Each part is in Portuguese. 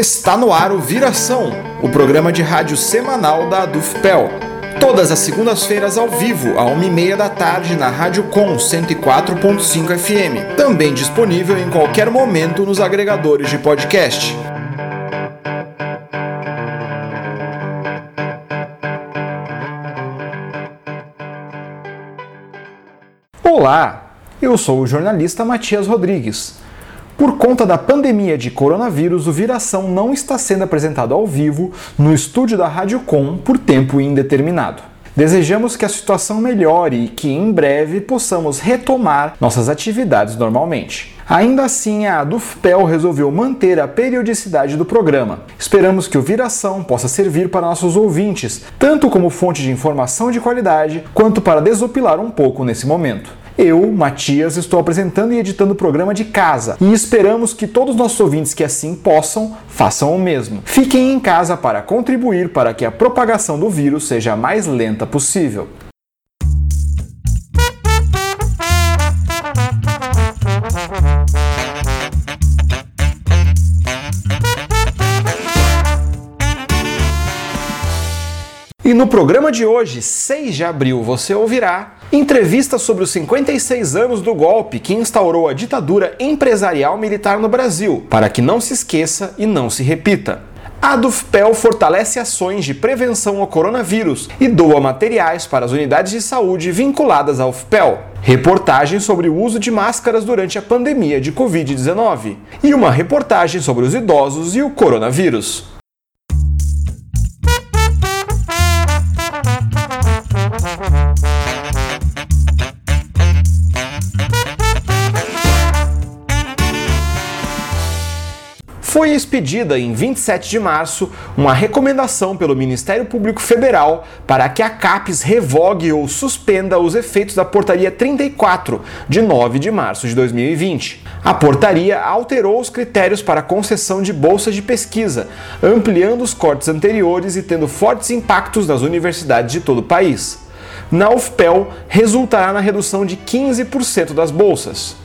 Está no ar o Viração, o programa de rádio semanal da Adufpel. Todas as segundas-feiras ao vivo, à 1h30 da tarde, na Rádio Com 104.5 FM. Também disponível em qualquer momento nos agregadores de podcast. Olá, eu sou o jornalista Matias Rodrigues. Por conta da pandemia de coronavírus, o Viração não está sendo apresentado ao vivo no estúdio da Rádio Com por tempo indeterminado. Desejamos que a situação melhore e que em breve possamos retomar nossas atividades normalmente. Ainda assim, a Dufpel resolveu manter a periodicidade do programa. Esperamos que o Viração possa servir para nossos ouvintes, tanto como fonte de informação de qualidade, quanto para desopilar um pouco nesse momento. Eu, Matias, estou apresentando e editando o programa de casa e esperamos que todos os nossos ouvintes que assim possam façam o mesmo. Fiquem em casa para contribuir para que a propagação do vírus seja a mais lenta possível. E no programa de hoje, 6 de abril, você ouvirá entrevista sobre os 56 anos do golpe que instaurou a ditadura empresarial militar no Brasil, para que não se esqueça e não se repita. A Dufpel fortalece ações de prevenção ao coronavírus e doa materiais para as unidades de saúde vinculadas à UFPEL. Reportagem sobre o uso de máscaras durante a pandemia de Covid-19. E uma reportagem sobre os idosos e o coronavírus. Foi expedida em 27 de março uma recomendação pelo Ministério Público Federal para que a CAPES revogue ou suspenda os efeitos da Portaria 34, de 9 de março de 2020. A portaria alterou os critérios para concessão de bolsas de pesquisa, ampliando os cortes anteriores e tendo fortes impactos nas universidades de todo o país. Na UFPEL, resultará na redução de 15% das bolsas.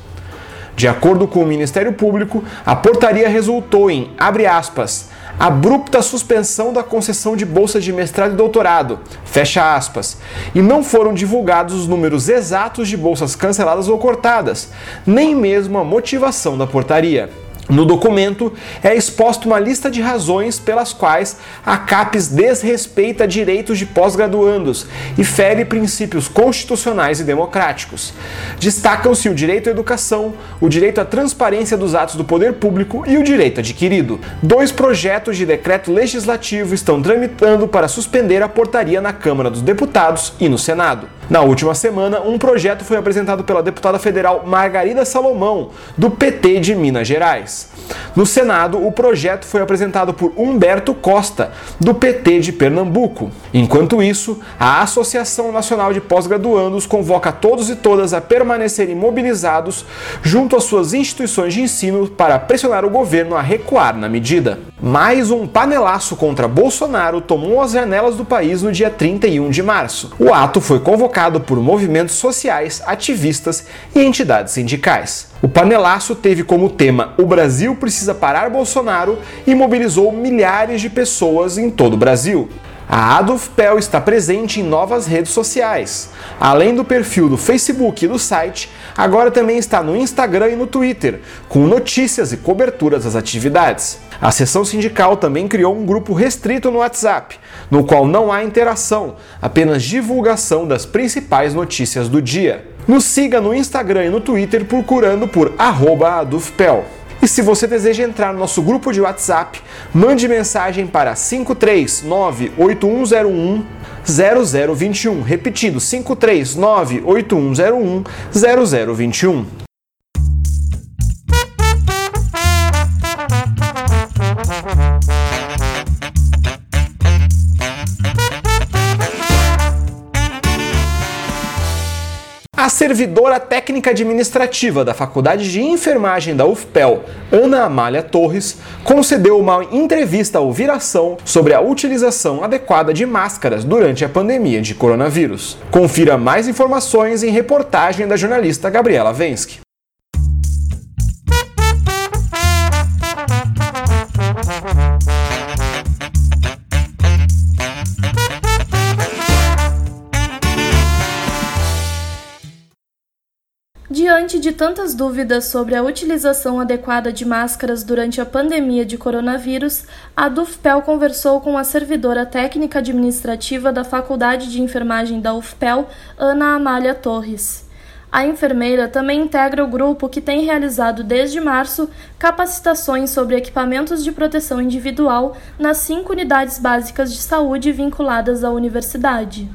De acordo com o Ministério Público, a portaria resultou em, abre aspas, abrupta suspensão da concessão de bolsas de mestrado e doutorado, fecha aspas, e não foram divulgados os números exatos de bolsas canceladas ou cortadas, nem mesmo a motivação da portaria. No documento é exposta uma lista de razões pelas quais a CAPES desrespeita direitos de pós-graduandos e fere princípios constitucionais e democráticos. Destacam-se o direito à educação, o direito à transparência dos atos do poder público e o direito adquirido. Dois projetos de decreto legislativo estão tramitando para suspender a portaria na Câmara dos Deputados e no Senado. Na última semana, um projeto foi apresentado pela deputada federal Margarida Salomão, do PT de Minas Gerais. No Senado, o projeto foi apresentado por Humberto Costa, do PT de Pernambuco. Enquanto isso, a Associação Nacional de Pós-Graduandos convoca todos e todas a permanecerem mobilizados junto às suas instituições de ensino para pressionar o governo a recuar na medida. Mais um panelaço contra Bolsonaro tomou as janelas do país no dia 31 de março. O ato foi convocado por movimentos sociais, ativistas e entidades sindicais. O panelaço teve como tema O Brasil precisa parar Bolsonaro e mobilizou milhares de pessoas em todo o Brasil. A Adufpel está presente em novas redes sociais. Além do perfil do Facebook e do site, agora também está no Instagram e no Twitter, com notícias e coberturas das atividades. A seção sindical também criou um grupo restrito no WhatsApp, no qual não há interação, apenas divulgação das principais notícias do dia. Nos siga no Instagram e no Twitter procurando por @adufpel. E se você deseja entrar no nosso grupo de WhatsApp, mande mensagem para 5398101 0021, repetindo 5398101 A servidora técnica administrativa da Faculdade de Enfermagem da UFPEL, Ana Amália Torres, concedeu uma entrevista ao Viração sobre a utilização adequada de máscaras durante a pandemia de coronavírus. Confira mais informações em reportagem da jornalista Gabriela Vensky. Diante de tantas dúvidas sobre a utilização adequada de máscaras durante a pandemia de coronavírus, a DUFPEL conversou com a servidora técnica administrativa da Faculdade de Enfermagem da UFPEL, Ana Amália Torres. A enfermeira também integra o grupo que tem realizado desde março capacitações sobre equipamentos de proteção individual nas cinco unidades básicas de saúde vinculadas à universidade.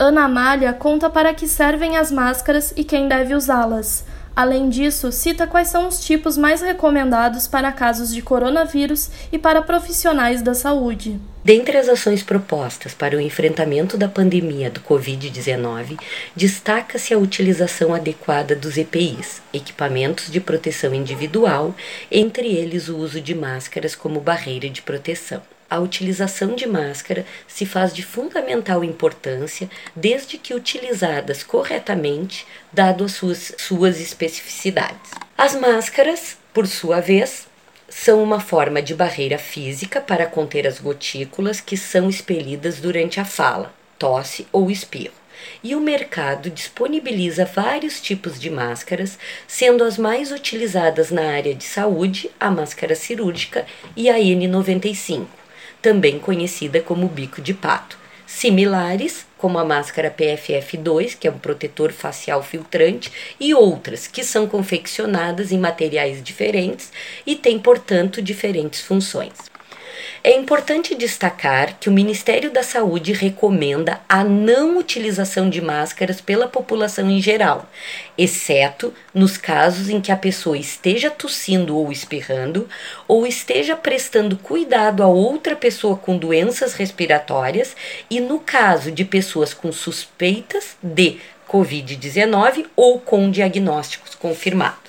Ana Amália conta para que servem as máscaras e quem deve usá-las. Além disso, cita quais são os tipos mais recomendados para casos de coronavírus e para profissionais da saúde. Dentre as ações propostas para o enfrentamento da pandemia do Covid-19, destaca-se a utilização adequada dos EPIs, equipamentos de proteção individual, entre eles o uso de máscaras como barreira de proteção a utilização de máscara se faz de fundamental importância desde que utilizadas corretamente, dado as suas, suas especificidades. As máscaras, por sua vez, são uma forma de barreira física para conter as gotículas que são expelidas durante a fala, tosse ou espirro. E o mercado disponibiliza vários tipos de máscaras, sendo as mais utilizadas na área de saúde a máscara cirúrgica e a N95 também conhecida como bico de pato. Similares, como a máscara PFF2, que é um protetor facial filtrante, e outras que são confeccionadas em materiais diferentes e têm, portanto, diferentes funções. É importante destacar que o Ministério da Saúde recomenda a não utilização de máscaras pela população em geral, exceto nos casos em que a pessoa esteja tossindo ou espirrando, ou esteja prestando cuidado a outra pessoa com doenças respiratórias, e no caso de pessoas com suspeitas de Covid-19 ou com diagnósticos confirmados.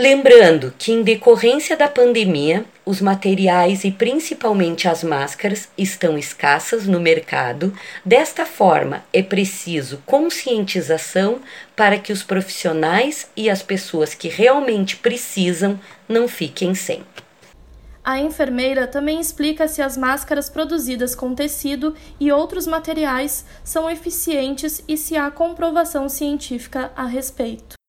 Lembrando que, em decorrência da pandemia, os materiais e principalmente as máscaras estão escassas no mercado. Desta forma, é preciso conscientização para que os profissionais e as pessoas que realmente precisam não fiquem sem. A enfermeira também explica se as máscaras produzidas com tecido e outros materiais são eficientes e se há comprovação científica a respeito.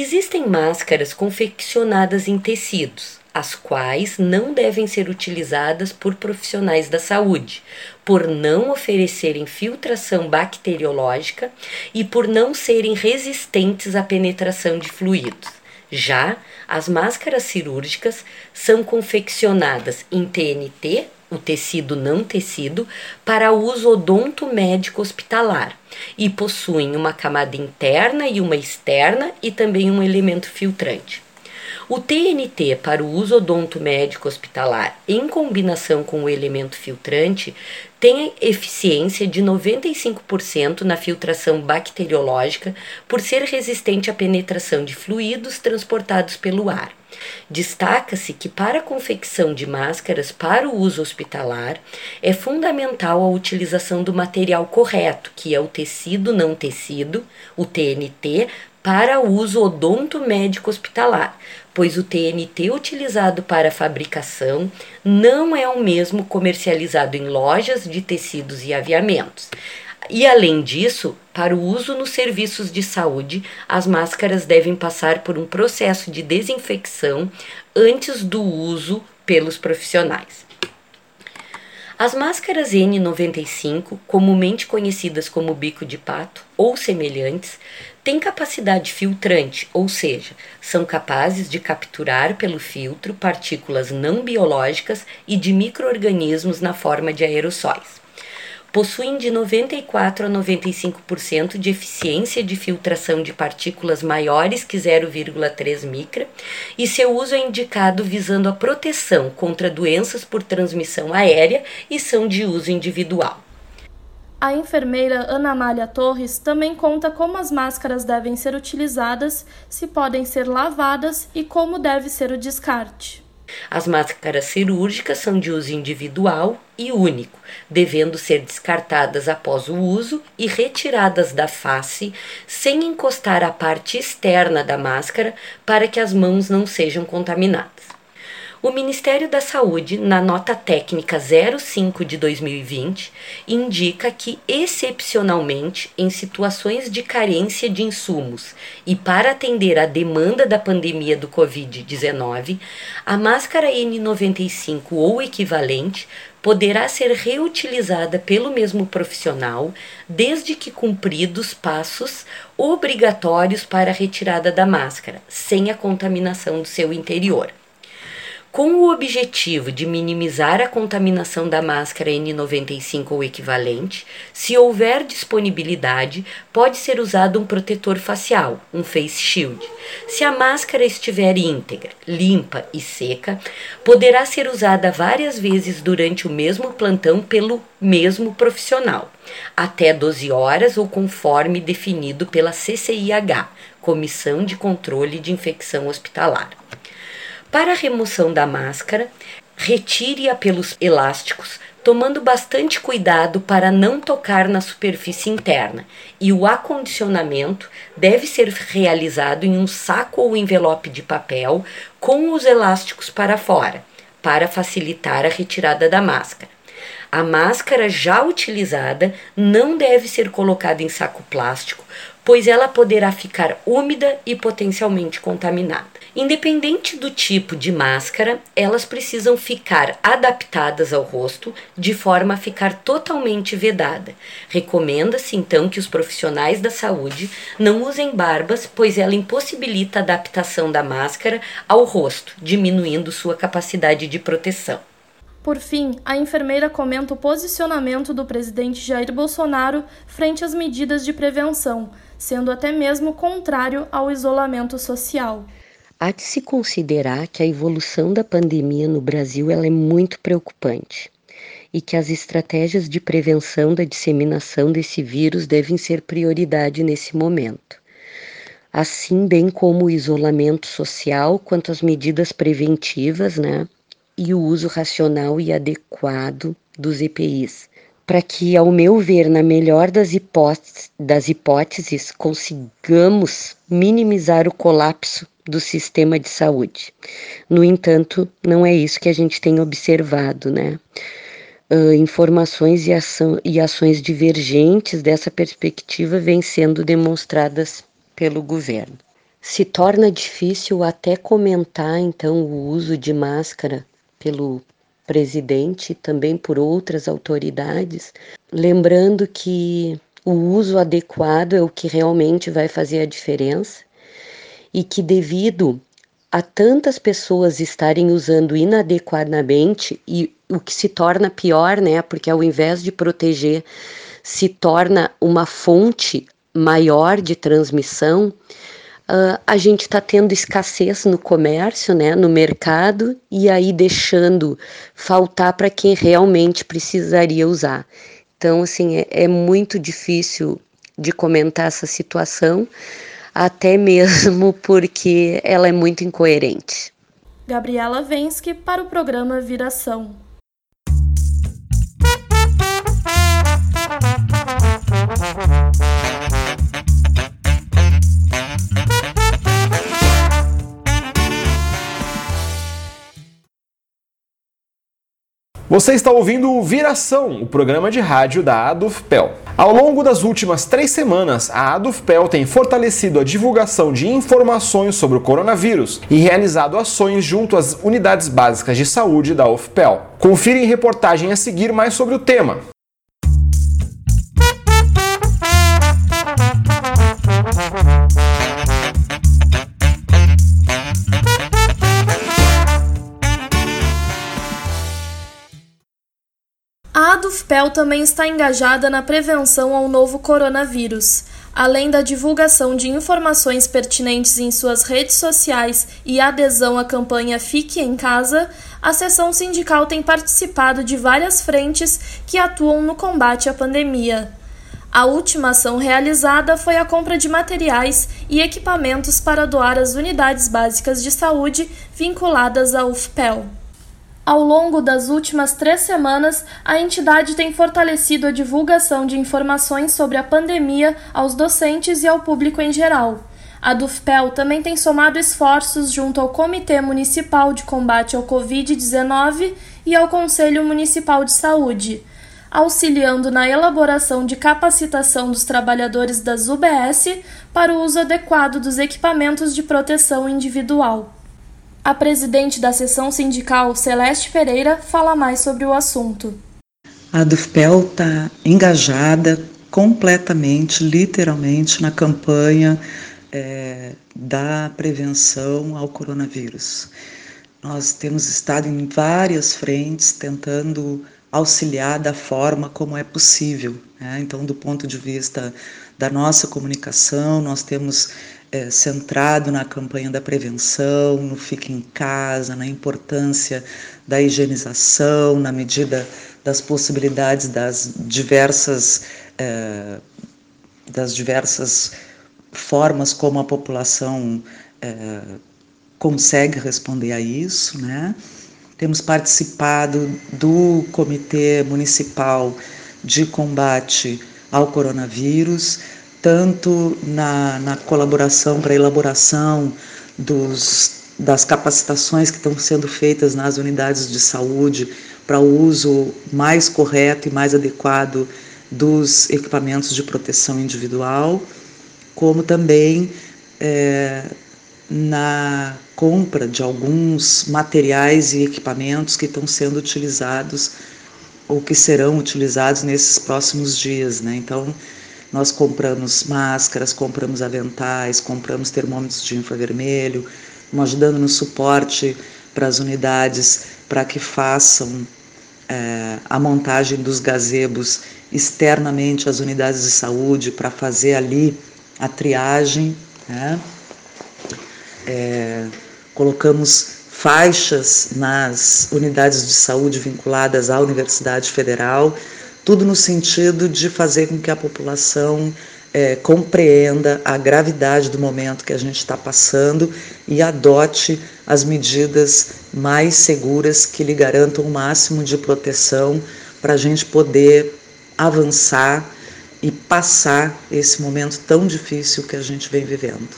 Existem máscaras confeccionadas em tecidos, as quais não devem ser utilizadas por profissionais da saúde, por não oferecerem filtração bacteriológica e por não serem resistentes à penetração de fluidos. Já as máscaras cirúrgicas são confeccionadas em TNT, o tecido não tecido, para uso odontomédico hospitalar e possuem uma camada interna e uma externa e também um elemento filtrante. O TNT para o uso odontomédico hospitalar, em combinação com o elemento filtrante, tem eficiência de 95% na filtração bacteriológica por ser resistente à penetração de fluidos transportados pelo ar. Destaca-se que para a confecção de máscaras para o uso hospitalar é fundamental a utilização do material correto, que é o tecido não tecido, o TNT, para uso odontomédico hospitalar, pois o TNT utilizado para fabricação não é o mesmo comercializado em lojas de tecidos e aviamentos. E além disso, para o uso nos serviços de saúde, as máscaras devem passar por um processo de desinfecção antes do uso pelos profissionais. As máscaras N95, comumente conhecidas como bico de pato ou semelhantes, têm capacidade filtrante, ou seja, são capazes de capturar pelo filtro partículas não biológicas e de microorganismos na forma de aerossóis. Possuem de 94 a 95% de eficiência de filtração de partículas maiores que 0,3 micra e seu uso é indicado visando a proteção contra doenças por transmissão aérea e são de uso individual. A enfermeira Ana Amália Torres também conta como as máscaras devem ser utilizadas, se podem ser lavadas e como deve ser o descarte. As máscaras cirúrgicas são de uso individual e único, devendo ser descartadas após o uso e retiradas da face sem encostar a parte externa da máscara para que as mãos não sejam contaminadas. O Ministério da Saúde, na nota técnica 05 de 2020, indica que, excepcionalmente, em situações de carência de insumos e para atender à demanda da pandemia do Covid-19, a máscara N95 ou equivalente poderá ser reutilizada pelo mesmo profissional, desde que cumpridos passos obrigatórios para a retirada da máscara, sem a contaminação do seu interior. Com o objetivo de minimizar a contaminação da máscara N95 ou equivalente, se houver disponibilidade, pode ser usado um protetor facial, um face shield. Se a máscara estiver íntegra, limpa e seca, poderá ser usada várias vezes durante o mesmo plantão pelo mesmo profissional, até 12 horas ou conforme definido pela CCIH, Comissão de Controle de Infecção Hospitalar. Para a remoção da máscara, retire-a pelos elásticos, tomando bastante cuidado para não tocar na superfície interna, e o acondicionamento deve ser realizado em um saco ou envelope de papel com os elásticos para fora, para facilitar a retirada da máscara. A máscara já utilizada não deve ser colocada em saco plástico, pois ela poderá ficar úmida e potencialmente contaminada. Independente do tipo de máscara, elas precisam ficar adaptadas ao rosto de forma a ficar totalmente vedada. Recomenda-se então que os profissionais da saúde não usem barbas, pois ela impossibilita a adaptação da máscara ao rosto, diminuindo sua capacidade de proteção. Por fim, a enfermeira comenta o posicionamento do presidente Jair Bolsonaro frente às medidas de prevenção, sendo até mesmo contrário ao isolamento social. Há de se considerar que a evolução da pandemia no Brasil ela é muito preocupante e que as estratégias de prevenção da disseminação desse vírus devem ser prioridade nesse momento. Assim, bem como o isolamento social, quanto as medidas preventivas, né, e o uso racional e adequado dos EPIs, para que, ao meu ver, na melhor das hipóteses, das hipóteses, consigamos minimizar o colapso do sistema de saúde. No entanto, não é isso que a gente tem observado, né? Uh, informações e, ação, e ações divergentes dessa perspectiva vêm sendo demonstradas pelo governo. Se torna difícil até comentar, então, o uso de máscara pelo presidente também por outras autoridades, lembrando que o uso adequado é o que realmente vai fazer a diferença e que devido a tantas pessoas estarem usando inadequadamente e o que se torna pior, né? Porque ao invés de proteger, se torna uma fonte maior de transmissão. Uh, a gente está tendo escassez no comércio, né, no mercado, e aí deixando faltar para quem realmente precisaria usar. Então, assim, é, é muito difícil de comentar essa situação, até mesmo porque ela é muito incoerente. Gabriela Vensky para o programa Viração. Você está ouvindo o Viração, o programa de rádio da Adufpel. Ao longo das últimas três semanas, a Adufpel tem fortalecido a divulgação de informações sobre o coronavírus e realizado ações junto às unidades básicas de saúde da UFPEL. Confira em reportagem a seguir mais sobre o tema. A ADUFPEL também está engajada na prevenção ao novo coronavírus. Além da divulgação de informações pertinentes em suas redes sociais e adesão à campanha Fique em Casa, a seção sindical tem participado de várias frentes que atuam no combate à pandemia. A última ação realizada foi a compra de materiais e equipamentos para doar às unidades básicas de saúde vinculadas à UFPEL. Ao longo das últimas três semanas, a entidade tem fortalecido a divulgação de informações sobre a pandemia aos docentes e ao público em geral. A Dufpel também tem somado esforços junto ao Comitê Municipal de Combate ao Covid-19 e ao Conselho Municipal de Saúde, auxiliando na elaboração de capacitação dos trabalhadores das UBS para o uso adequado dos equipamentos de proteção individual. A presidente da seção sindical, Celeste Pereira, fala mais sobre o assunto. A Dufpel está engajada completamente, literalmente, na campanha é, da prevenção ao coronavírus. Nós temos estado em várias frentes tentando auxiliar da forma como é possível. Né? Então, do ponto de vista da nossa comunicação, nós temos é, centrado na campanha da prevenção, no fique em casa, na importância da higienização, na medida das possibilidades das diversas é, das diversas formas como a população é, consegue responder a isso, né? Temos participado do Comitê Municipal de Combate ao Coronavírus, tanto na, na colaboração para elaboração dos, das capacitações que estão sendo feitas nas unidades de saúde para o uso mais correto e mais adequado dos equipamentos de proteção individual, como também é, na compra de alguns materiais e equipamentos que estão sendo utilizados ou que serão utilizados nesses próximos dias, né? Então, nós compramos máscaras, compramos aventais, compramos termômetros de infravermelho, ajudando no suporte para as unidades para que façam é, a montagem dos gazebos externamente às unidades de saúde para fazer ali a triagem. Né? É, colocamos faixas nas unidades de saúde vinculadas à Universidade Federal, tudo no sentido de fazer com que a população é, compreenda a gravidade do momento que a gente está passando e adote as medidas mais seguras que lhe garantam o máximo de proteção para a gente poder avançar e passar esse momento tão difícil que a gente vem vivendo.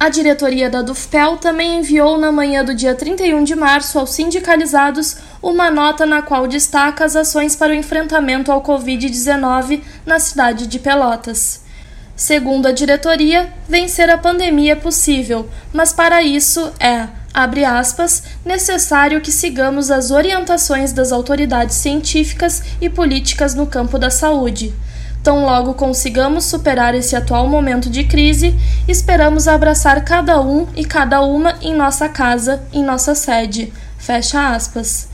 A diretoria da Dufpel também enviou na manhã do dia 31 de março aos sindicalizados uma nota na qual destaca as ações para o enfrentamento ao Covid-19 na cidade de Pelotas. Segundo a diretoria, vencer a pandemia é possível, mas para isso é, abre aspas, necessário que sigamos as orientações das autoridades científicas e políticas no campo da saúde Tão logo consigamos superar esse atual momento de crise, esperamos abraçar cada um e cada uma em nossa casa, em nossa sede. Fecha aspas.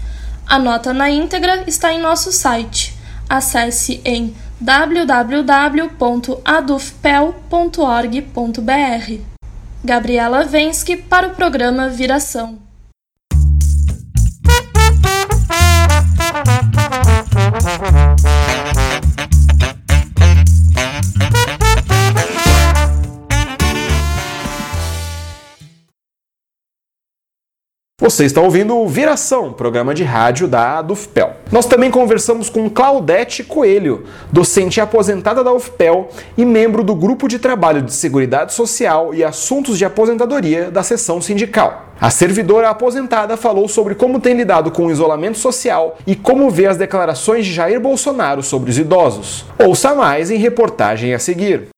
A nota na íntegra está em nosso site. Acesse em www.adufpel.org.br. Gabriela Vensky para o programa Viração. Você está ouvindo o Viração, programa de rádio da UFPEL. Nós também conversamos com Claudete Coelho, docente aposentada da UFPEL e membro do Grupo de Trabalho de Seguridade Social e Assuntos de Aposentadoria da seção sindical. A servidora aposentada falou sobre como tem lidado com o isolamento social e como vê as declarações de Jair Bolsonaro sobre os idosos. Ouça mais em reportagem a seguir.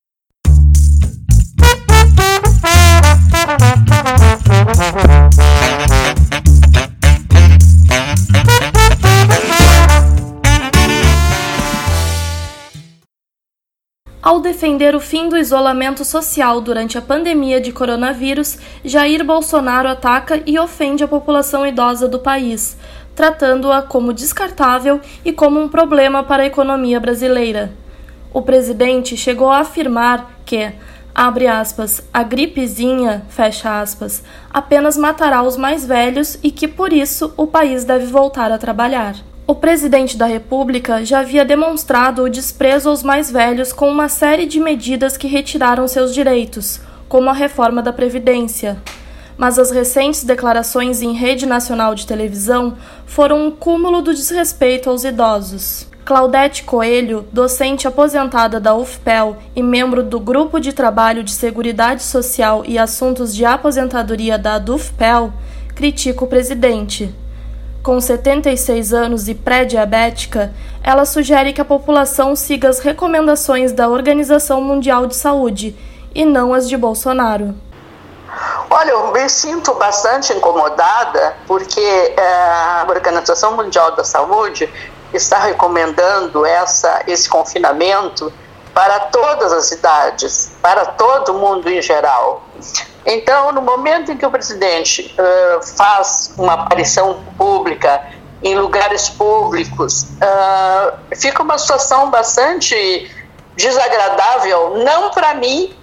Ao defender o fim do isolamento social durante a pandemia de coronavírus, Jair Bolsonaro ataca e ofende a população idosa do país, tratando-a como descartável e como um problema para a economia brasileira. O presidente chegou a afirmar que, abre aspas, a gripezinha, fecha aspas, apenas matará os mais velhos e que por isso o país deve voltar a trabalhar. O presidente da República já havia demonstrado o desprezo aos mais velhos com uma série de medidas que retiraram seus direitos, como a reforma da Previdência. Mas as recentes declarações em rede nacional de televisão foram um cúmulo do desrespeito aos idosos. Claudete Coelho, docente aposentada da UFPEL e membro do Grupo de Trabalho de Seguridade Social e Assuntos de Aposentadoria da DUFPEL, critica o presidente. Com 76 anos e pré-diabética, ela sugere que a população siga as recomendações da Organização Mundial de Saúde e não as de Bolsonaro. Olha, eu me sinto bastante incomodada porque é, a Organização Mundial da Saúde está recomendando essa, esse confinamento para todas as cidades, para todo mundo em geral. Então, no momento em que o presidente uh, faz uma aparição pública em lugares públicos, uh, fica uma situação bastante desagradável, não para mim,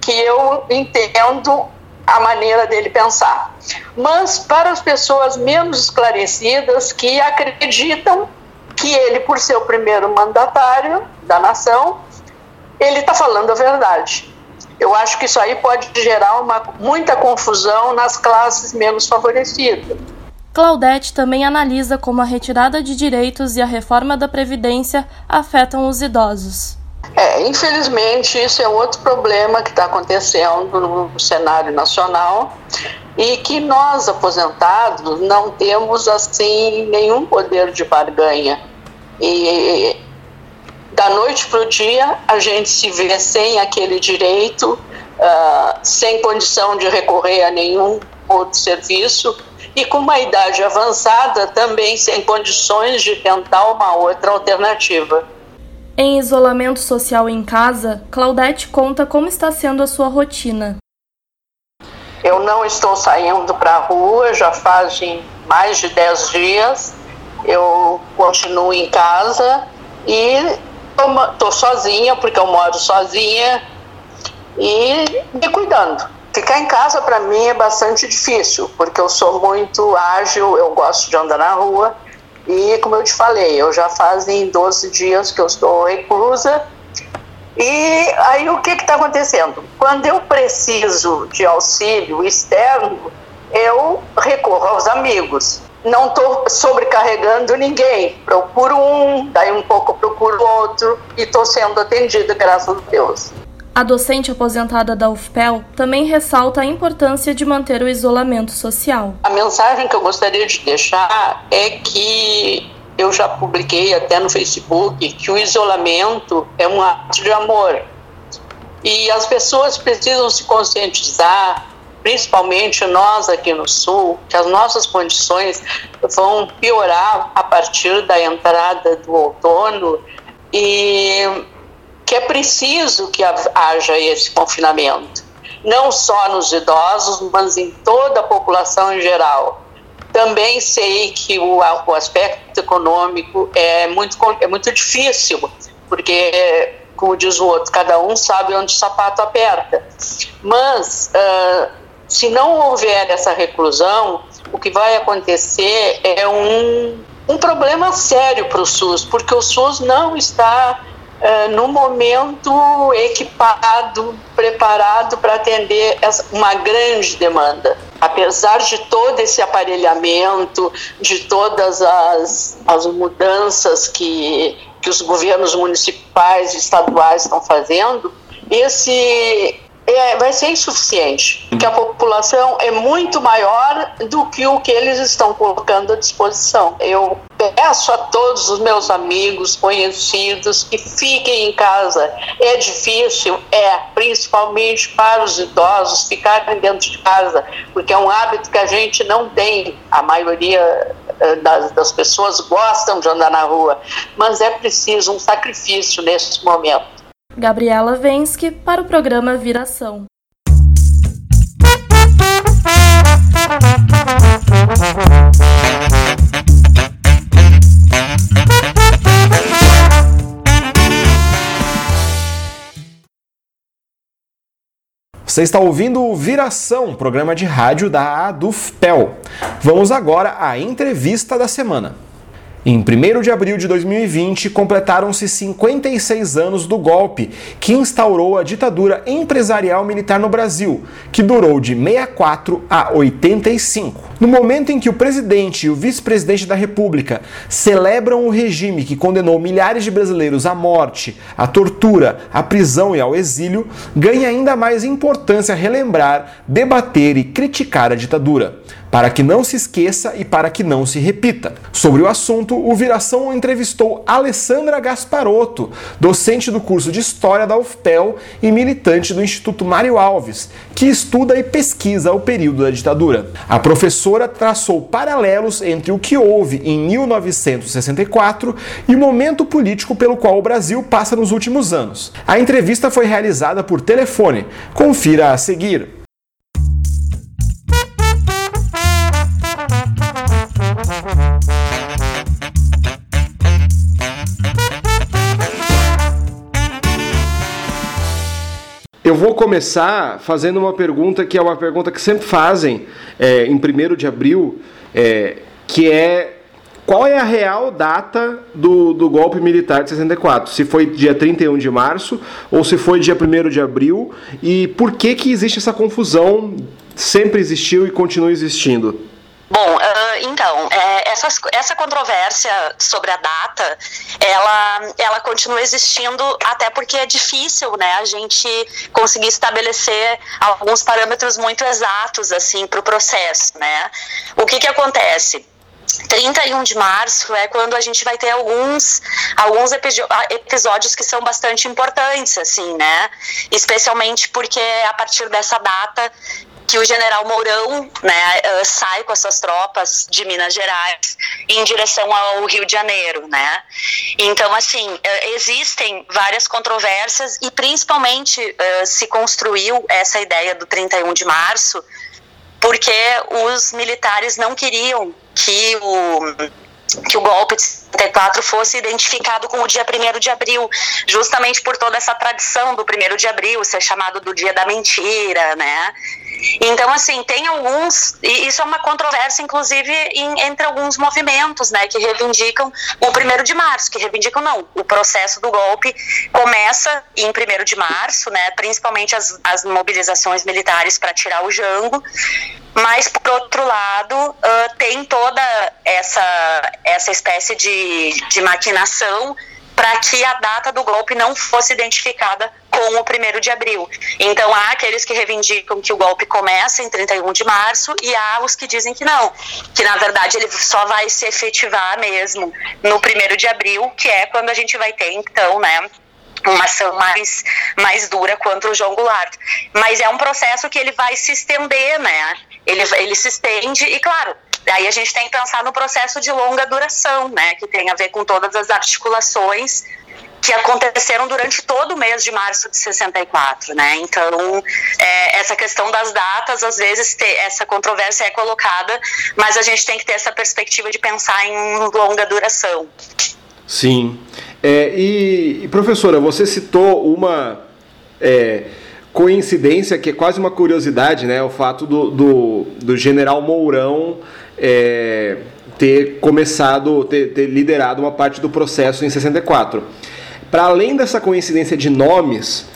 que eu entendo a maneira dele pensar, mas para as pessoas menos esclarecidas que acreditam que ele, por ser o primeiro mandatário da nação, ele está falando a verdade. Eu acho que isso aí pode gerar uma, muita confusão nas classes menos favorecidas. Claudete também analisa como a retirada de direitos e a reforma da Previdência afetam os idosos. É, infelizmente, isso é outro problema que está acontecendo no cenário nacional e que nós, aposentados, não temos, assim, nenhum poder de barganha. E da noite para o dia, a gente se vê sem aquele direito, uh, sem condição de recorrer a nenhum outro serviço e com uma idade avançada também sem condições de tentar uma outra alternativa. Em isolamento social em casa, Claudete conta como está sendo a sua rotina. Eu não estou saindo para a rua, já fazem mais de 10 dias. Eu continuo em casa e Estou sozinha, porque eu moro sozinha, e me cuidando. Ficar em casa para mim é bastante difícil, porque eu sou muito ágil, eu gosto de andar na rua. E como eu te falei, eu já fazem 12 dias que eu estou reclusa. E aí o que está acontecendo? Quando eu preciso de auxílio externo, eu recorro aos amigos não estou sobrecarregando ninguém. Procuro um, daí um pouco procuro outro e estou sendo atendida, graças a Deus. A docente aposentada da UFPEL também ressalta a importância de manter o isolamento social. A mensagem que eu gostaria de deixar é que eu já publiquei até no Facebook que o isolamento é um ato de amor. E as pessoas precisam se conscientizar principalmente nós aqui no Sul, que as nossas condições vão piorar a partir da entrada do outono e que é preciso que haja esse confinamento, não só nos idosos, mas em toda a população em geral. Também sei que o, o aspecto econômico é muito, é muito difícil, porque como diz o outro, cada um sabe onde o sapato aperta. Mas uh, se não houver essa reclusão, o que vai acontecer é um, um problema sério para o SUS, porque o SUS não está uh, no momento equipado, preparado para atender essa, uma grande demanda. Apesar de todo esse aparelhamento, de todas as, as mudanças que, que os governos municipais e estaduais estão fazendo, esse, é, vai ser insuficiente, porque a população é muito maior do que o que eles estão colocando à disposição. Eu peço a todos os meus amigos, conhecidos, que fiquem em casa. É difícil, é, principalmente para os idosos ficarem dentro de casa, porque é um hábito que a gente não tem. A maioria eh, das, das pessoas gostam de andar na rua, mas é preciso um sacrifício nesse momento. Gabriela Vensky para o programa Viração. Você está ouvindo o Viração, programa de rádio da ADUFPEL. Vamos agora à entrevista da semana. Em 1 de abril de 2020, completaram-se 56 anos do golpe que instaurou a ditadura empresarial militar no Brasil, que durou de 64 a 85. No momento em que o presidente e o vice-presidente da República celebram o regime que condenou milhares de brasileiros à morte, à tortura, à prisão e ao exílio, ganha ainda mais importância relembrar, debater e criticar a ditadura para que não se esqueça e para que não se repita. Sobre o assunto, o Viração entrevistou Alessandra Gasparotto, docente do curso de História da UFPEL e militante do Instituto Mário Alves, que estuda e pesquisa o período da ditadura. A professora traçou paralelos entre o que houve em 1964 e o momento político pelo qual o Brasil passa nos últimos anos. A entrevista foi realizada por telefone. Confira a seguir. Eu vou começar fazendo uma pergunta que é uma pergunta que sempre fazem é, em 1 de abril, é, que é qual é a real data do, do golpe militar de 64? Se foi dia 31 de março ou se foi dia 1 de abril? E por que, que existe essa confusão? Sempre existiu e continua existindo? Bom, uh, então, é, essa, essa controvérsia sobre a data, ela, ela continua existindo até porque é difícil, né, a gente conseguir estabelecer alguns parâmetros muito exatos, assim, para o processo, né. O que que acontece? 31 de março é quando a gente vai ter alguns, alguns episódios que são bastante importantes, assim, né? Especialmente porque é a partir dessa data que o general Mourão né, uh, sai com as suas tropas de Minas Gerais em direção ao Rio de Janeiro, né? Então, assim, uh, existem várias controvérsias e principalmente uh, se construiu essa ideia do 31 de março porque os militares não queriam que o que o golpe de 74 fosse identificado com o dia 1 de abril, justamente por toda essa tradição do 1 de abril ser chamado do dia da mentira, né? Então, assim, tem alguns, e isso é uma controvérsia, inclusive, em, entre alguns movimentos, né, que reivindicam o 1 de março, que reivindicam, não, o processo do golpe começa em 1 de março, né, principalmente as, as mobilizações militares para tirar o Jango, mas, por outro lado, uh, tem toda essa, essa espécie de, de maquinação para que a data do golpe não fosse identificada com o 1 de abril. Então, há aqueles que reivindicam que o golpe começa em 31 de março e há os que dizem que não, que na verdade ele só vai se efetivar mesmo no 1 de abril, que é quando a gente vai ter, então, né, uma ação mais, mais dura contra o João Goulart. Mas é um processo que ele vai se estender, né? Ele, ele se estende e, claro, daí a gente tem que pensar no processo de longa duração, né? Que tem a ver com todas as articulações que aconteceram durante todo o mês de março de 64, né? Então, é, essa questão das datas, às vezes, ter, essa controvérsia é colocada, mas a gente tem que ter essa perspectiva de pensar em longa duração. Sim. É, e, professora, você citou uma é, coincidência que é quase uma curiosidade, né? O fato do, do, do general Mourão é, ter começado, ter, ter liderado uma parte do processo em 64. Para além dessa coincidência de nomes,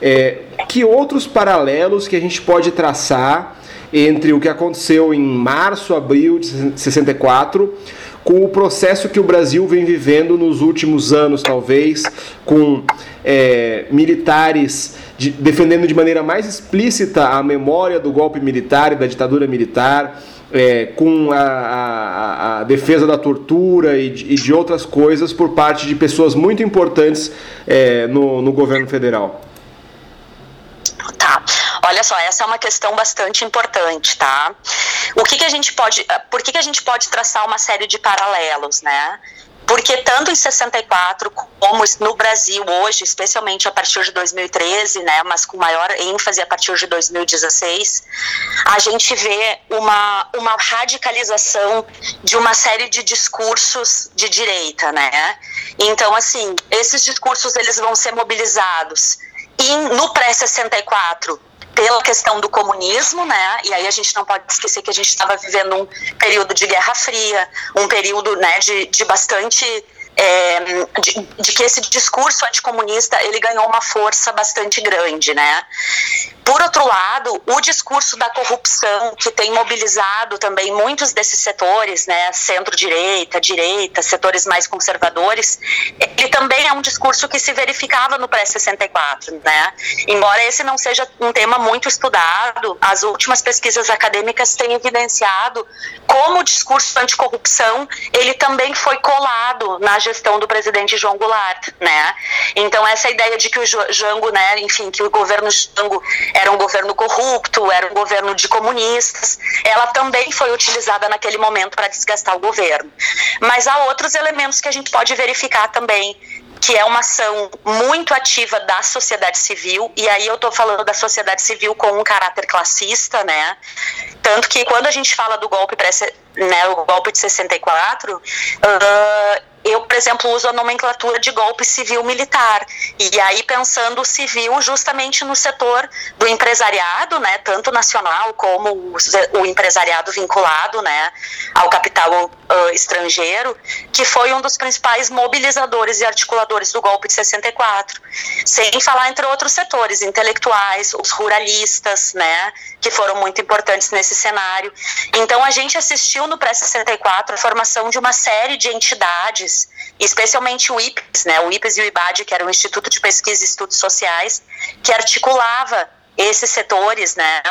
é, que outros paralelos que a gente pode traçar entre o que aconteceu em março, abril de 64 com o processo que o Brasil vem vivendo nos últimos anos, talvez, com é, militares de, defendendo de maneira mais explícita a memória do golpe militar e da ditadura militar, é, com a, a, a, defesa da tortura e de, e de, outras coisas por parte de pessoas muito importantes é, no, no governo federal. Tá. Olha só, essa é uma questão bastante importante, tá? O que, que a gente pode, por que, que a gente pode traçar uma série de paralelos, né? Porque tanto em 64 como no Brasil hoje, especialmente a partir de 2013, né, mas com maior ênfase a partir de 2016, a gente vê uma, uma radicalização de uma série de discursos de direita, né? Então, assim, esses discursos eles vão ser mobilizados e no pré-64 pela questão do comunismo, né? E aí a gente não pode esquecer que a gente estava vivendo um período de Guerra Fria, um período, né, de, de bastante é, de, de, que esse discurso anticomunista ele ganhou uma força bastante grande, né? Por outro lado, o discurso da corrupção, que tem mobilizado também muitos desses setores, né, centro-direita, direita, setores mais conservadores, ele também é um discurso que se verificava no pré-64, né? Embora esse não seja um tema muito estudado, as últimas pesquisas acadêmicas têm evidenciado como o discurso anticorrupção, ele também foi colado na gestão do presidente João Goulart, né? Então essa ideia de que o Jango, né, enfim, que o governo Jango era um governo corrupto, era um governo de comunistas, ela também foi utilizada naquele momento para desgastar o governo. Mas há outros elementos que a gente pode verificar também que é uma ação muito ativa da sociedade civil, e aí eu estou falando da sociedade civil com um caráter classista, né? Tanto que quando a gente fala do golpe, né, o golpe de 64, uh, eu, por exemplo, uso a nomenclatura de golpe civil-militar. E aí pensando civil justamente no setor do empresariado, né, tanto nacional como o, o empresariado vinculado, né, ao capital uh, estrangeiro, que foi um dos principais mobilizadores e articuladores do golpe de 64. Sem falar entre outros setores, intelectuais, os ruralistas, né, que foram muito importantes nesse cenário. Então a gente assistiu no pré-64 a formação de uma série de entidades, especialmente o IPES, né, o IPES e o IBAD, que era o Instituto de Pesquisa e Estudos Sociais, que articulava esses setores, né,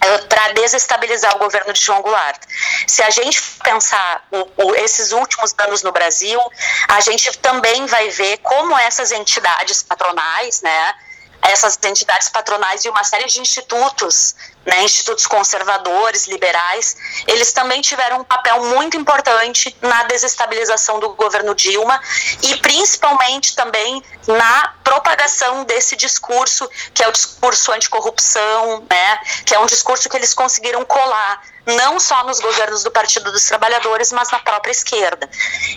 eh, para desestabilizar o governo de João Goulart. Se a gente pensar o, o, esses últimos anos no Brasil, a gente também vai ver como essas entidades patronais, né, essas entidades patronais e uma série de institutos, né, institutos conservadores, liberais, eles também tiveram um papel muito importante na desestabilização do governo Dilma e principalmente também na propagação desse discurso, que é o discurso anticorrupção, né, que é um discurso que eles conseguiram colar não só nos governos do Partido dos Trabalhadores, mas na própria esquerda.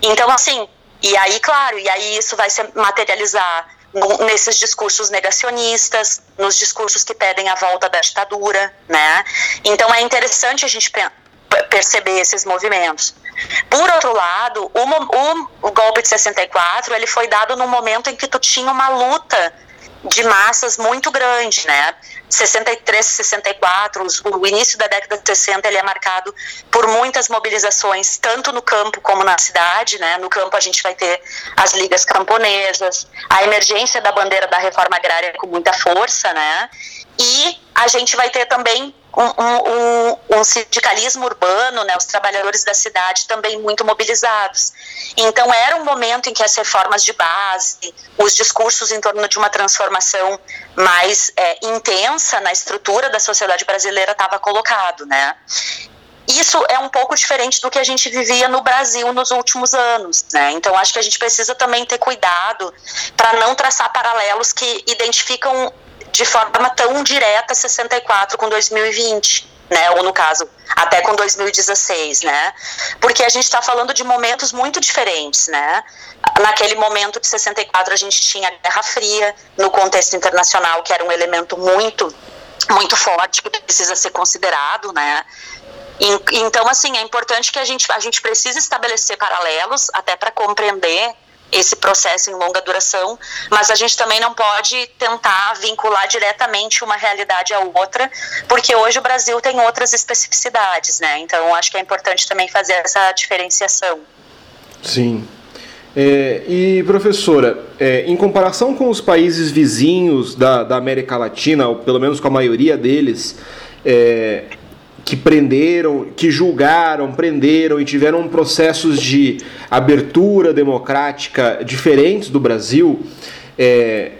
Então, assim, e aí, claro, e aí isso vai se materializar nesses discursos negacionistas, nos discursos que pedem a volta da ditadura, né? Então é interessante a gente perceber esses movimentos. Por outro lado, o, o, golpe de 64 ele foi dado num momento em que tu tinha uma luta de massas muito grande, né? 63, 64, o início da década de 60 ele é marcado por muitas mobilizações, tanto no campo como na cidade, né? No campo a gente vai ter as ligas camponesas, a emergência da bandeira da reforma agrária com muita força, né? E a gente vai ter também um, um, um, sindicalismo urbano, né, os trabalhadores da cidade também muito mobilizados. Então era um momento em que as reformas de base, os discursos em torno de uma transformação mais é, intensa na estrutura da sociedade brasileira estava colocado, né? Isso é um pouco diferente do que a gente vivia no Brasil nos últimos anos, né? Então acho que a gente precisa também ter cuidado para não traçar paralelos que identificam de forma tão direta 64 com 2020. Né, ou no caso, até com 2016, né? Porque a gente está falando de momentos muito diferentes, né? Naquele momento de 64 a gente tinha a Guerra Fria no contexto internacional, que era um elemento muito, muito forte que precisa ser considerado, né? Então, assim, é importante que a gente, a gente precisa estabelecer paralelos até para compreender esse processo em longa duração, mas a gente também não pode tentar vincular diretamente uma realidade à outra, porque hoje o Brasil tem outras especificidades, né? Então acho que é importante também fazer essa diferenciação. Sim. É, e professora, é, em comparação com os países vizinhos da, da América Latina, ou pelo menos com a maioria deles, é, que prenderam, que julgaram, prenderam e tiveram processos de abertura democrática diferentes do Brasil, é,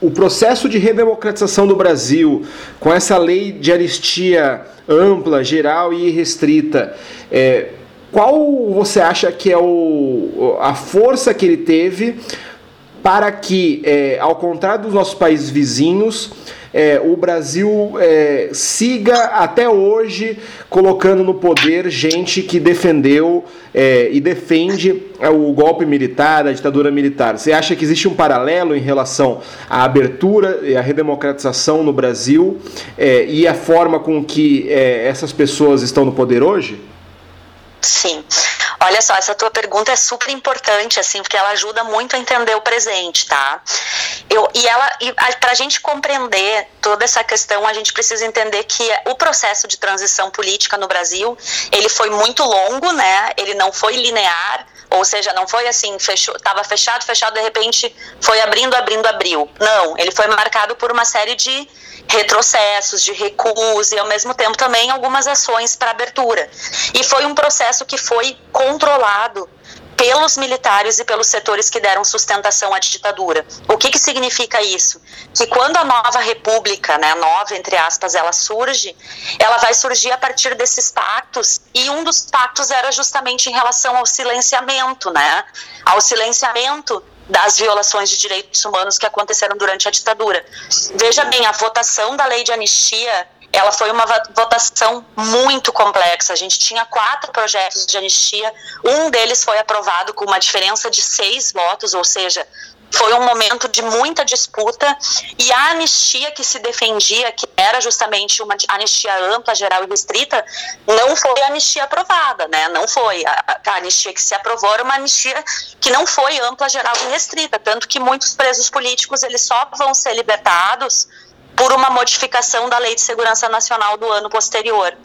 o processo de redemocratização do Brasil, com essa lei de anistia ampla, geral e restrita, é, qual você acha que é o, a força que ele teve para que, é, ao contrário dos nossos países vizinhos, é, o Brasil é, siga até hoje colocando no poder gente que defendeu é, e defende é, o golpe militar, a ditadura militar. Você acha que existe um paralelo em relação à abertura e à redemocratização no Brasil é, e a forma com que é, essas pessoas estão no poder hoje? Sim. Olha só, essa tua pergunta é super importante, assim, porque ela ajuda muito a entender o presente, tá? Eu, e ela, e para a gente compreender toda essa questão, a gente precisa entender que o processo de transição política no Brasil, ele foi muito longo, né? Ele não foi linear, ou seja, não foi assim, fechou, estava fechado, fechado, de repente foi abrindo, abrindo, abriu. Não, ele foi marcado por uma série de retrocessos, de recuos e ao mesmo tempo também algumas ações para abertura. E foi um processo que foi controlado pelos militares e pelos setores que deram sustentação à ditadura. O que, que significa isso? Que quando a nova república, né, nova entre aspas, ela surge, ela vai surgir a partir desses pactos e um dos pactos era justamente em relação ao silenciamento, né, ao silenciamento das violações de direitos humanos que aconteceram durante a ditadura. Veja bem, a votação da lei de anistia ela foi uma votação muito complexa. A gente tinha quatro projetos de anistia, um deles foi aprovado com uma diferença de seis votos, ou seja, foi um momento de muita disputa e a anistia que se defendia, que era justamente uma anistia ampla, geral e restrita, não foi a anistia aprovada, né? Não foi. A, anistia que se aprovou era uma anistia que não foi ampla, geral e restrita, tanto que muitos presos políticos eles só vão ser libertados por uma modificação da Lei de Segurança Nacional do ano posterior.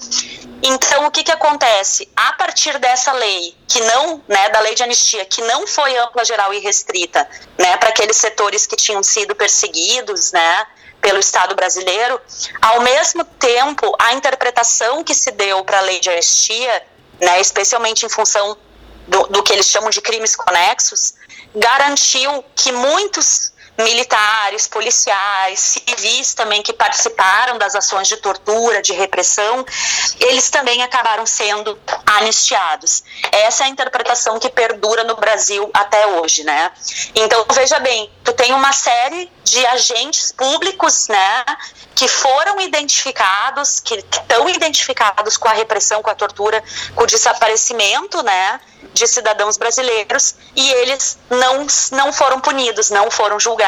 Então, o que, que acontece? A partir dessa lei, que não, né, da lei de anistia, que não foi ampla, geral e restrita, né, para aqueles setores que tinham sido perseguidos, né, pelo Estado brasileiro, ao mesmo tempo, a interpretação que se deu para a lei de anistia, né, especialmente em função do, do que eles chamam de crimes conexos, garantiu que muitos militares, policiais, civis também que participaram das ações de tortura, de repressão, eles também acabaram sendo anistiados. Essa é a interpretação que perdura no Brasil até hoje, né? Então, veja bem, tu tem uma série de agentes públicos, né, que foram identificados, que estão identificados com a repressão, com a tortura, com o desaparecimento, né, de cidadãos brasileiros e eles não, não foram punidos, não foram julgados.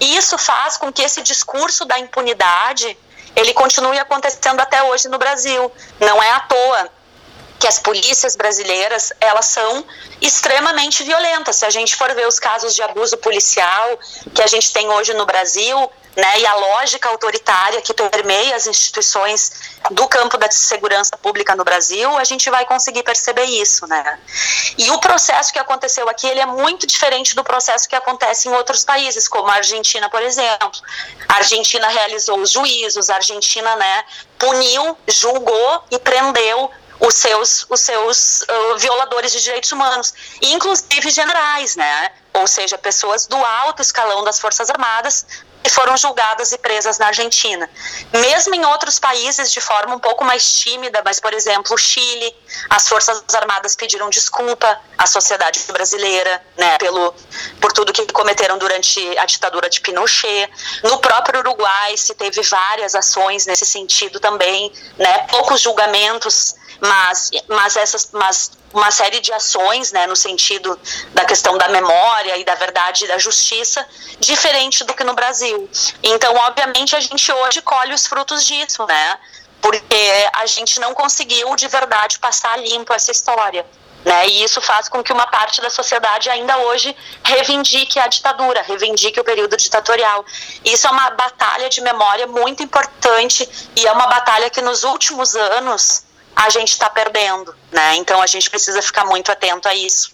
E isso faz com que esse discurso da impunidade ele continue acontecendo até hoje no Brasil. Não é à toa que as polícias brasileiras elas são extremamente violentas. Se a gente for ver os casos de abuso policial que a gente tem hoje no Brasil, né, e a lógica autoritária que permeia as instituições do campo da segurança pública no Brasil, a gente vai conseguir perceber isso, né? E o processo que aconteceu aqui, ele é muito diferente do processo que acontece em outros países, como a Argentina, por exemplo. A Argentina realizou os juízos, a Argentina, né, puniu, julgou e prendeu os seus, os seus uh, violadores de direitos humanos, inclusive generais, né? Ou seja, pessoas do alto escalão das Forças Armadas que foram julgadas e presas na Argentina. Mesmo em outros países de forma um pouco mais tímida, mas por exemplo, o Chile, as Forças Armadas pediram desculpa à sociedade brasileira, né, pelo por tudo que cometeram durante a ditadura de Pinochet. No próprio Uruguai se teve várias ações nesse sentido também, né, poucos julgamentos mas, mas, essas, mas uma série de ações, né, no sentido da questão da memória e da verdade e da justiça, diferente do que no Brasil. Então, obviamente, a gente hoje colhe os frutos disso, né? Porque a gente não conseguiu de verdade passar limpo essa história. Né? E isso faz com que uma parte da sociedade ainda hoje reivindique a ditadura, reivindique o período ditatorial. Isso é uma batalha de memória muito importante e é uma batalha que nos últimos anos a gente está perdendo, né? Então a gente precisa ficar muito atento a isso.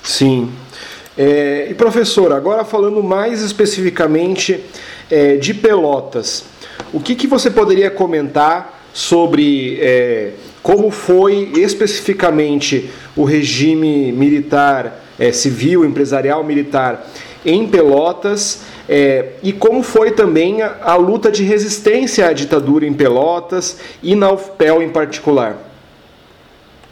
Sim. É, e professor, agora falando mais especificamente é, de Pelotas, o que, que você poderia comentar sobre é, como foi especificamente o regime militar, é, civil, empresarial, militar em Pelotas é, e como foi também a, a, luta de resistência à ditadura em Pelotas e na UFPEL em particular?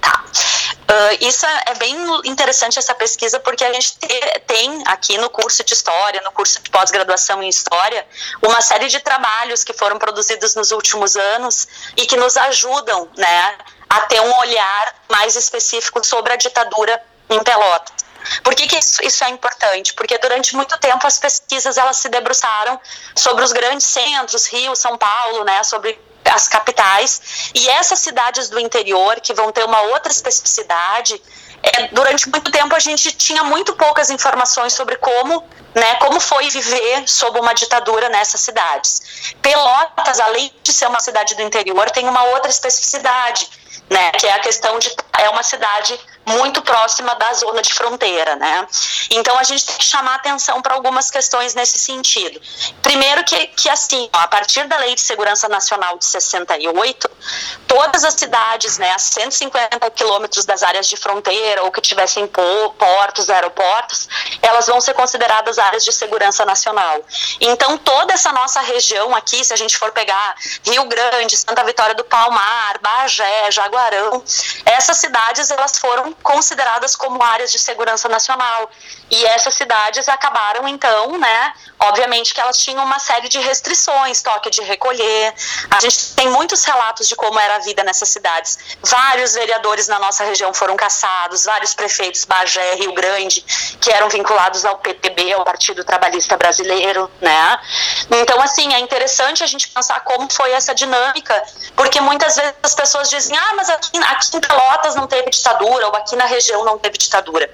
Tá. Uh, isso é bem interessante essa pesquisa porque a gente te, tem aqui no curso de História, no curso de pós-graduação em História, uma série de trabalhos que foram produzidos nos últimos anos e que nos ajudam né, a ter um olhar mais específico sobre a ditadura em Pelotas. Por que, que isso, isso, é importante? Porque durante muito tempo as pesquisas elas se debruçaram sobre os grandes centros, Rio, São Paulo, né, sobre as capitais. E essas cidades do interior, que vão ter uma outra especificidade, é, durante muito tempo a gente tinha muito poucas informações sobre como, né, como foi viver sob uma ditadura nessas cidades. Pelotas, além de ser uma cidade do interior, tem uma outra especificidade, né, que é a questão de é uma cidade muito próxima da zona de fronteira, né? Então a gente tem que chamar atenção para algumas questões nesse sentido. Primeiro que, que assim, ó, a partir da Lei de Segurança Nacional de 68, todas as cidades, né, a 150 quilômetros das áreas de fronteira ou que tivessem portos, aeroportos, elas vão ser consideradas áreas de segurança nacional. Então toda essa nossa região aqui, se a gente for pegar Rio Grande, Santa Vitória do Palmar, Bagé, Jaguarão, essas cidades elas foram consideradas como áreas de segurança nacional. E essas cidades acabaram, então, né? Obviamente que elas tinham uma série de restrições, toque de recolher. A gente tem muitos relatos de como era a vida nessas cidades. Vários vereadores na nossa região foram caçados, vários prefeitos, Bagé, Rio Grande, que eram vinculados ao PTB, ao Partido Trabalhista Brasileiro, né? Então, assim, é interessante a gente pensar como foi essa dinâmica, porque muitas vezes as pessoas dizem, ah, mas aqui, aqui em Pelotas não teve ditadura, ou aqui na região não teve ditadura.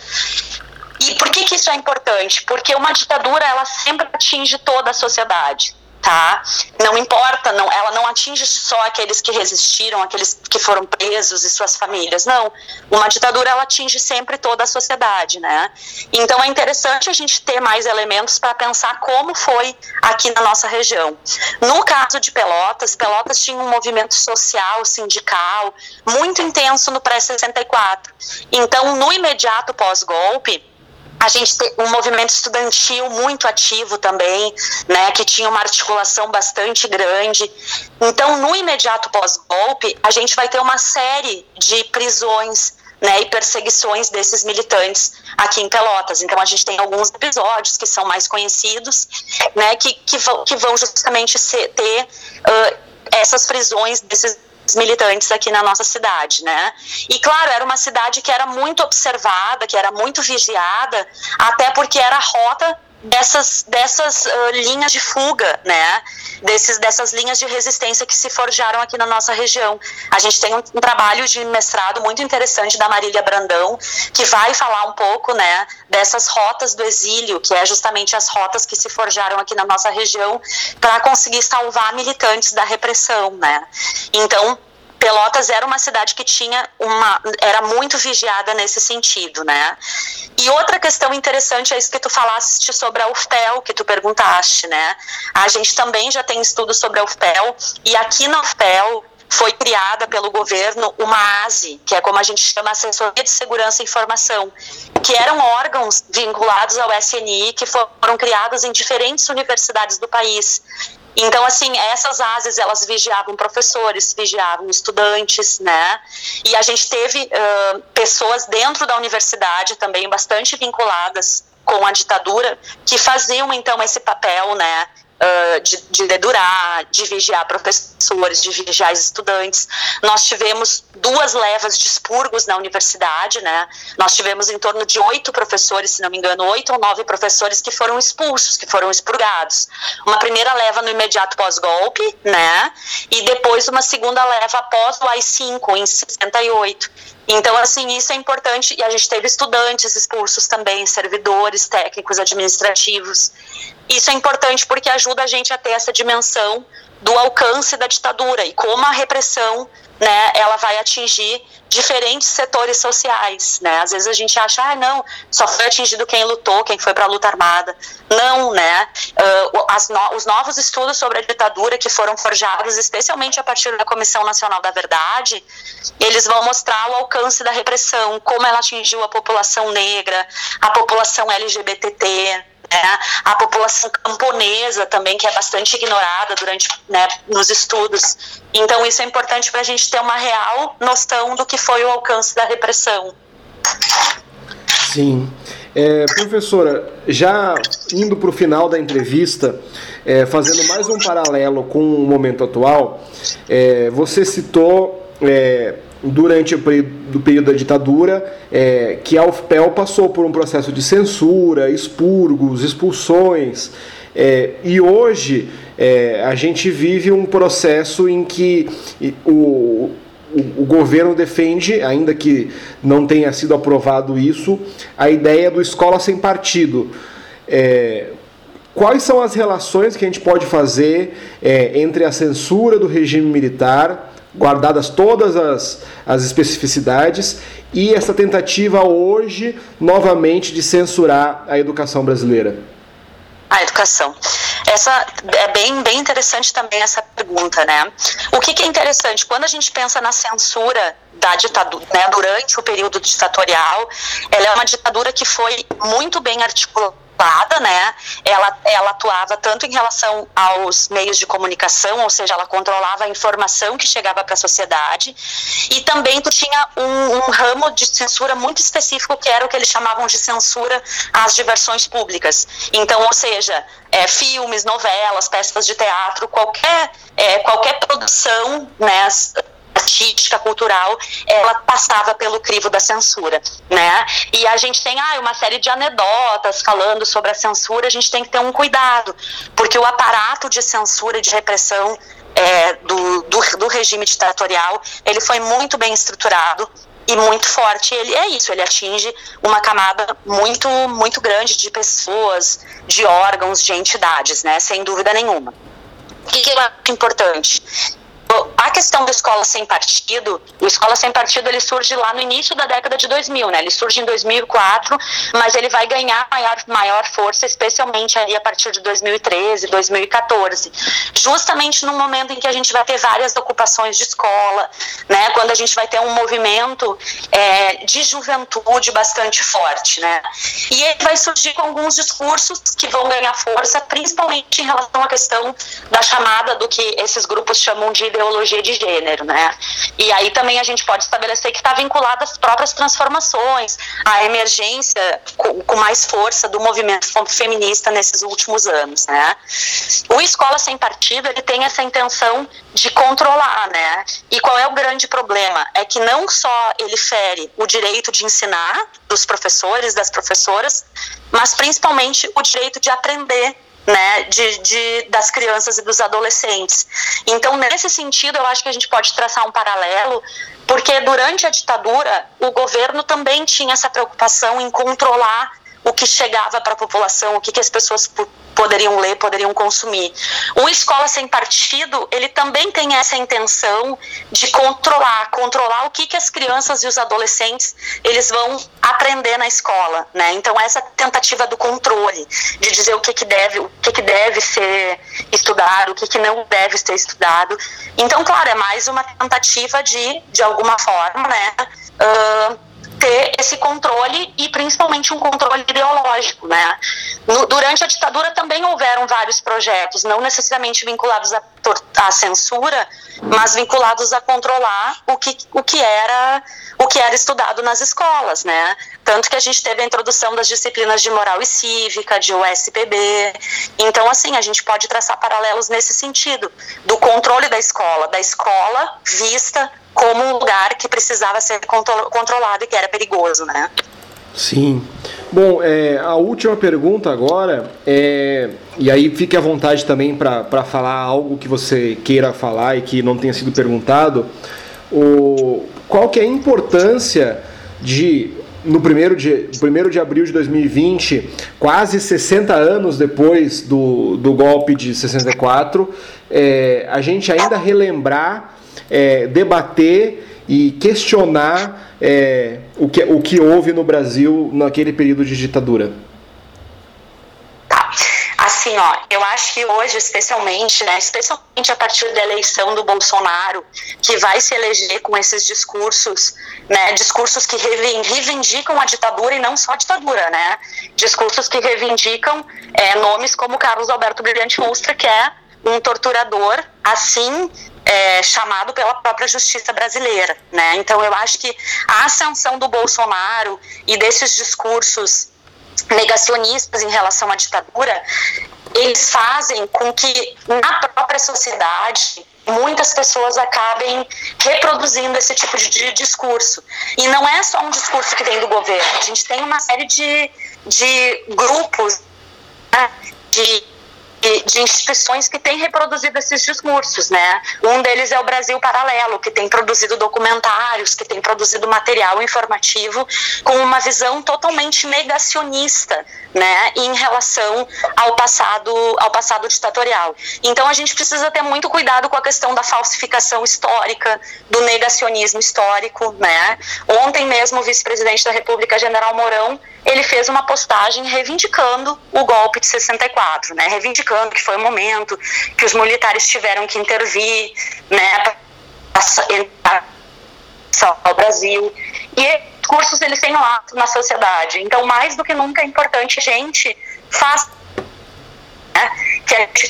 E por que, que isso é importante? Porque uma ditadura ela sempre atinge toda a sociedade tá? Não importa, não, ela não atinge só aqueles que resistiram, aqueles que foram presos e suas famílias, não. Uma ditadura ela atinge sempre toda a sociedade, né? Então é interessante a gente ter mais elementos para pensar como foi aqui na nossa região. No caso de Pelotas, Pelotas tinha um movimento social, sindical, muito intenso no pré-64. Então, no imediato pós-golpe, a gente tem um movimento estudantil muito ativo também, né, que tinha uma articulação bastante grande. Então, no imediato pós-golpe, a gente vai ter uma série de prisões né, e perseguições desses militantes aqui em Pelotas. Então, a gente tem alguns episódios que são mais conhecidos, né, que, que, vão, que vão justamente ser, ter uh, essas prisões desses militantes aqui na nossa cidade, né? E claro, era uma cidade que era muito observada, que era muito vigiada, até porque era a rota dessas, dessas uh, linhas de fuga, né? Desses, dessas linhas de resistência que se forjaram aqui na nossa região. A gente tem um, um, trabalho de mestrado muito interessante da Marília Brandão, que vai falar um pouco, né, dessas rotas do exílio, que é justamente as rotas que se forjaram aqui na nossa região para conseguir salvar militantes da repressão, né? Então, Pelotas era uma cidade que tinha uma era muito vigiada nesse sentido, né? E outra questão interessante é isso que tu falaste sobre a UFPEL, que tu perguntaste, né? A gente também já tem estudos sobre a UFPEL e aqui na UFPEL foi criada pelo governo uma ASE, que é como a gente chama Assessoria de Segurança e Informação, que eram órgãos vinculados ao SNI que foram criados em diferentes universidades do país. Então, assim, essas ASES, elas vigiavam professores, vigiavam estudantes, né? E a gente teve uh, pessoas dentro da universidade também bastante vinculadas com a ditadura que faziam, então, esse papel, né? Uh, de, de dedurar, de vigiar professores, de vigiar estudantes. Nós tivemos duas levas de expurgos na universidade, né? Nós tivemos em torno de oito professores, se não me engano, oito ou nove professores que foram expulsos, que foram expurgados. Uma primeira leva no imediato pós-golpe, né? E depois uma segunda leva após o AI-5, em 68. Então, assim, isso é importante. E a gente teve estudantes expulsos também, servidores, técnicos, administrativos. Isso é importante porque ajuda a gente a ter essa dimensão do alcance da ditadura e como a repressão né, ela vai atingir diferentes setores sociais, né? Às vezes a gente acha, ah, não, só foi atingido quem lutou, quem foi para a luta armada. Não, né? Uh, as no, os novos estudos sobre a ditadura que foram forjados, especialmente a partir da Comissão Nacional da Verdade, eles vão mostrar o alcance da repressão, como ela atingiu a população negra, a população LGBTT, né? A população camponesa também, que é bastante ignorada durante né, nos estudos. Então, isso é importante para a gente ter uma real noção do que foi o alcance da repressão. Sim. É, professora, já indo para o final da entrevista, é, fazendo mais um paralelo com o momento atual, é, você citou é, durante o período, da ditadura, é, que a UFPEL passou por um processo de censura, expurgos, expulsões. É, e hoje é, a gente vive um processo em que o, o, o, governo defende, ainda que não tenha sido aprovado isso, a ideia do escola sem partido. É, quais são as relações que a gente pode fazer é, entre a censura do regime militar, guardadas todas as, as especificidades, e essa tentativa hoje, novamente, de censurar a educação brasileira? A educação. Essa é bem, bem interessante também essa pergunta, né? O que, que é interessante quando a gente pensa na censura da ditadura, né, durante o período ditatorial, ela é uma ditadura que foi muito bem articulada né? Ela, ela atuava tanto em relação aos meios de comunicação, ou seja, ela controlava a informação que chegava para a sociedade, e também tu tinha um, um, ramo de censura muito específico que era o que eles chamavam de censura às diversões públicas. Então, ou seja, é, filmes, novelas, peças de teatro, qualquer, é, qualquer produção, né? Artística, cultural, ela passava pelo crivo da censura, né? E a gente tem ah, uma série de anedotas falando sobre a censura, a gente tem que ter um cuidado, porque o aparato de censura e de repressão é, do, do, do regime ditatorial, ele foi muito bem estruturado, e muito forte. Ele é isso, ele atinge uma camada muito, muito grande de pessoas, de órgãos, de entidades, né? Sem dúvida nenhuma. O que, é importante? A questão da escola sem partido, o escola sem partido ele surge lá no início da década de 2000, né? Ele surge em 2004, mas ele vai ganhar maior, maior força, especialmente a partir de 2013, 2014, justamente no momento em que a gente vai ter várias ocupações de escola, né? Quando a gente vai ter um movimento é, de juventude bastante forte, né? E ele vai surgir com alguns discursos que vão ganhar força, principalmente em relação à questão da chamada do que esses grupos chamam de ideologia de gênero, né? E aí também a gente pode estabelecer que está vinculado às próprias transformações, à emergência com, com, mais força do movimento feminista nesses últimos anos, né? O Escola Sem Partido, ele tem essa intenção de controlar, né? E qual é o grande problema? É que não só ele fere o direito de ensinar dos professores, das professoras, mas principalmente o direito de aprender né, de, de, das crianças e dos adolescentes. Então, nesse sentido, eu acho que a gente pode traçar um paralelo, porque durante a ditadura, o governo também tinha essa preocupação em controlar o que chegava para a população, o que, que as pessoas poderiam ler, poderiam consumir. O Escola Sem Partido, ele também tem essa intenção de controlar, controlar o que, que as crianças e os adolescentes eles vão aprender na escola, né? Então essa tentativa do controle, de dizer o que, que deve, o que, que deve ser estudado, o que, que não deve ser estudado. Então, claro, é mais uma tentativa de, de alguma forma, né? Uh, ter esse controle e principalmente um controle ideológico, né? No, durante a ditadura também houveram vários projetos, não necessariamente vinculados à, à, censura, mas vinculados a controlar o que, o que era o que era estudado nas escolas, né? Tanto que a gente teve a introdução das disciplinas de moral e cívica, de USPB. Então, assim, a gente pode traçar paralelos nesse sentido, do controle da escola, da escola vista como um lugar que precisava ser controlado e que era perigoso, né? Sim. Bom, é, a última pergunta agora é. E aí fique à vontade também para falar algo que você queira falar e que não tenha sido perguntado. O, qual que é a importância de, no primeiro de, primeiro de abril de 2020, quase 60 anos depois do, do golpe de 64, é, a gente ainda relembrar é, debater e questionar é, o, que, o que houve no Brasil naquele período de ditadura? Tá. Assim, ó, eu acho que hoje, especialmente, né, especialmente a partir da eleição do Bolsonaro, que vai se eleger com esses discursos, né, discursos que reivindicam a ditadura e não só a ditadura, né, discursos que reivindicam é, nomes como Carlos Alberto Brilhante Ustra, que é um torturador, assim é, chamado pela própria justiça brasileira, né? Então eu acho que a ascensão do Bolsonaro e desses discursos negacionistas em relação à ditadura, eles fazem com que na própria sociedade muitas pessoas acabem reproduzindo esse tipo de discurso. E não é só um discurso que vem do governo, a gente tem uma série de, de grupos né, de de instituições que têm reproduzido esses discursos, né? Um deles é o Brasil Paralelo, que tem produzido documentários, que tem produzido material informativo com uma visão totalmente negacionista, né, em relação ao passado, ao passado ditatorial. Então a gente precisa ter muito cuidado com a questão da falsificação histórica, do negacionismo histórico, né? Ontem mesmo o vice-presidente da República, General Mourão, ele fez uma postagem reivindicando o golpe de 64, né? Reivindicando que foi o momento que os militares tiveram que intervir, né, para salvar o Brasil. E cursos eles têm lá na sociedade. Então, mais do que nunca é importante a gente faça né, que a gente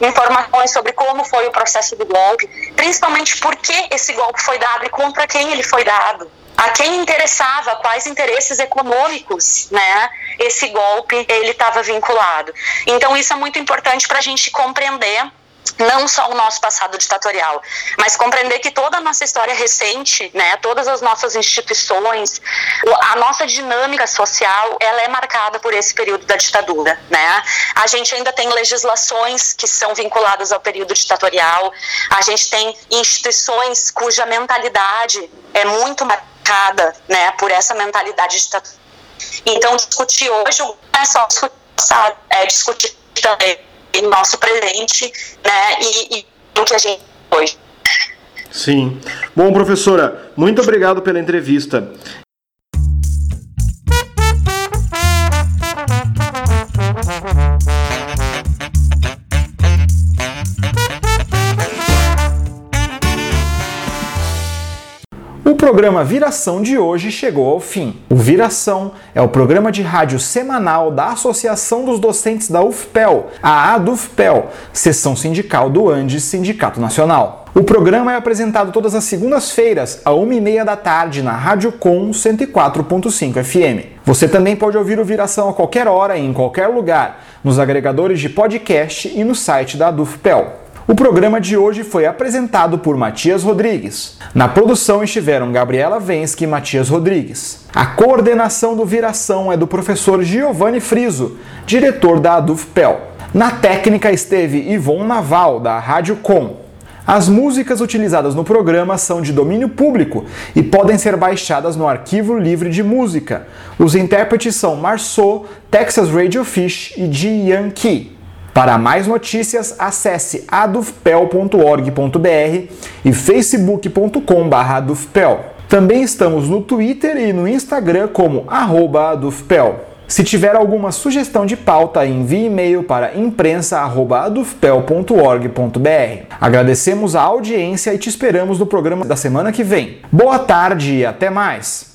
informações sobre como foi o processo do golpe, principalmente por que esse golpe foi dado e contra quem ele foi dado. A quem interessava, quais interesses econômicos, né? Esse golpe ele estava vinculado. Então isso é muito importante para a gente compreender não só o nosso passado ditatorial, mas compreender que toda a nossa história recente, né, todas as nossas instituições, a nossa dinâmica social, ela é marcada por esse período da ditadura, né? A gente ainda tem legislações que são vinculadas ao período ditatorial, a gente tem instituições cuja mentalidade é muito marcada, né, por essa mentalidade ditatorial. Então, discutir hoje não é só discutir é discutir também nosso presente, né, e, e o que a gente hoje. Sim. Bom, professora, muito obrigado pela entrevista. Programa Viração de hoje chegou ao fim. O Viração é o programa de rádio semanal da Associação dos Docentes da UFPEL, a ADUFPEL, seção sindical do Andes Sindicato Nacional. O programa é apresentado todas as segundas-feiras, à 1h30 da tarde, na Rádio Com 104.5 FM. Você também pode ouvir o Viração a qualquer hora e em qualquer lugar, nos agregadores de podcast e no site da ADUFPEL. O programa de hoje foi apresentado por Matias Rodrigues. Na produção estiveram Gabriela Vensky e Matias Rodrigues. A coordenação do Viração é do professor Giovanni Friso, diretor da ADUFPEL. Na técnica esteve Ivon Naval, da Rádio Com. As músicas utilizadas no programa são de domínio público e podem ser baixadas no Arquivo Livre de Música. Os intérpretes são Marceau, Texas Radio Fish e Ji Yankee. Para mais notícias, acesse adufpel.org.br e facebook.com/adufpel. Também estamos no Twitter e no Instagram como @adufpel. Se tiver alguma sugestão de pauta, envie e-mail para imprensa@adufpel.org.br. Agradecemos a audiência e te esperamos no programa da semana que vem. Boa tarde e até mais.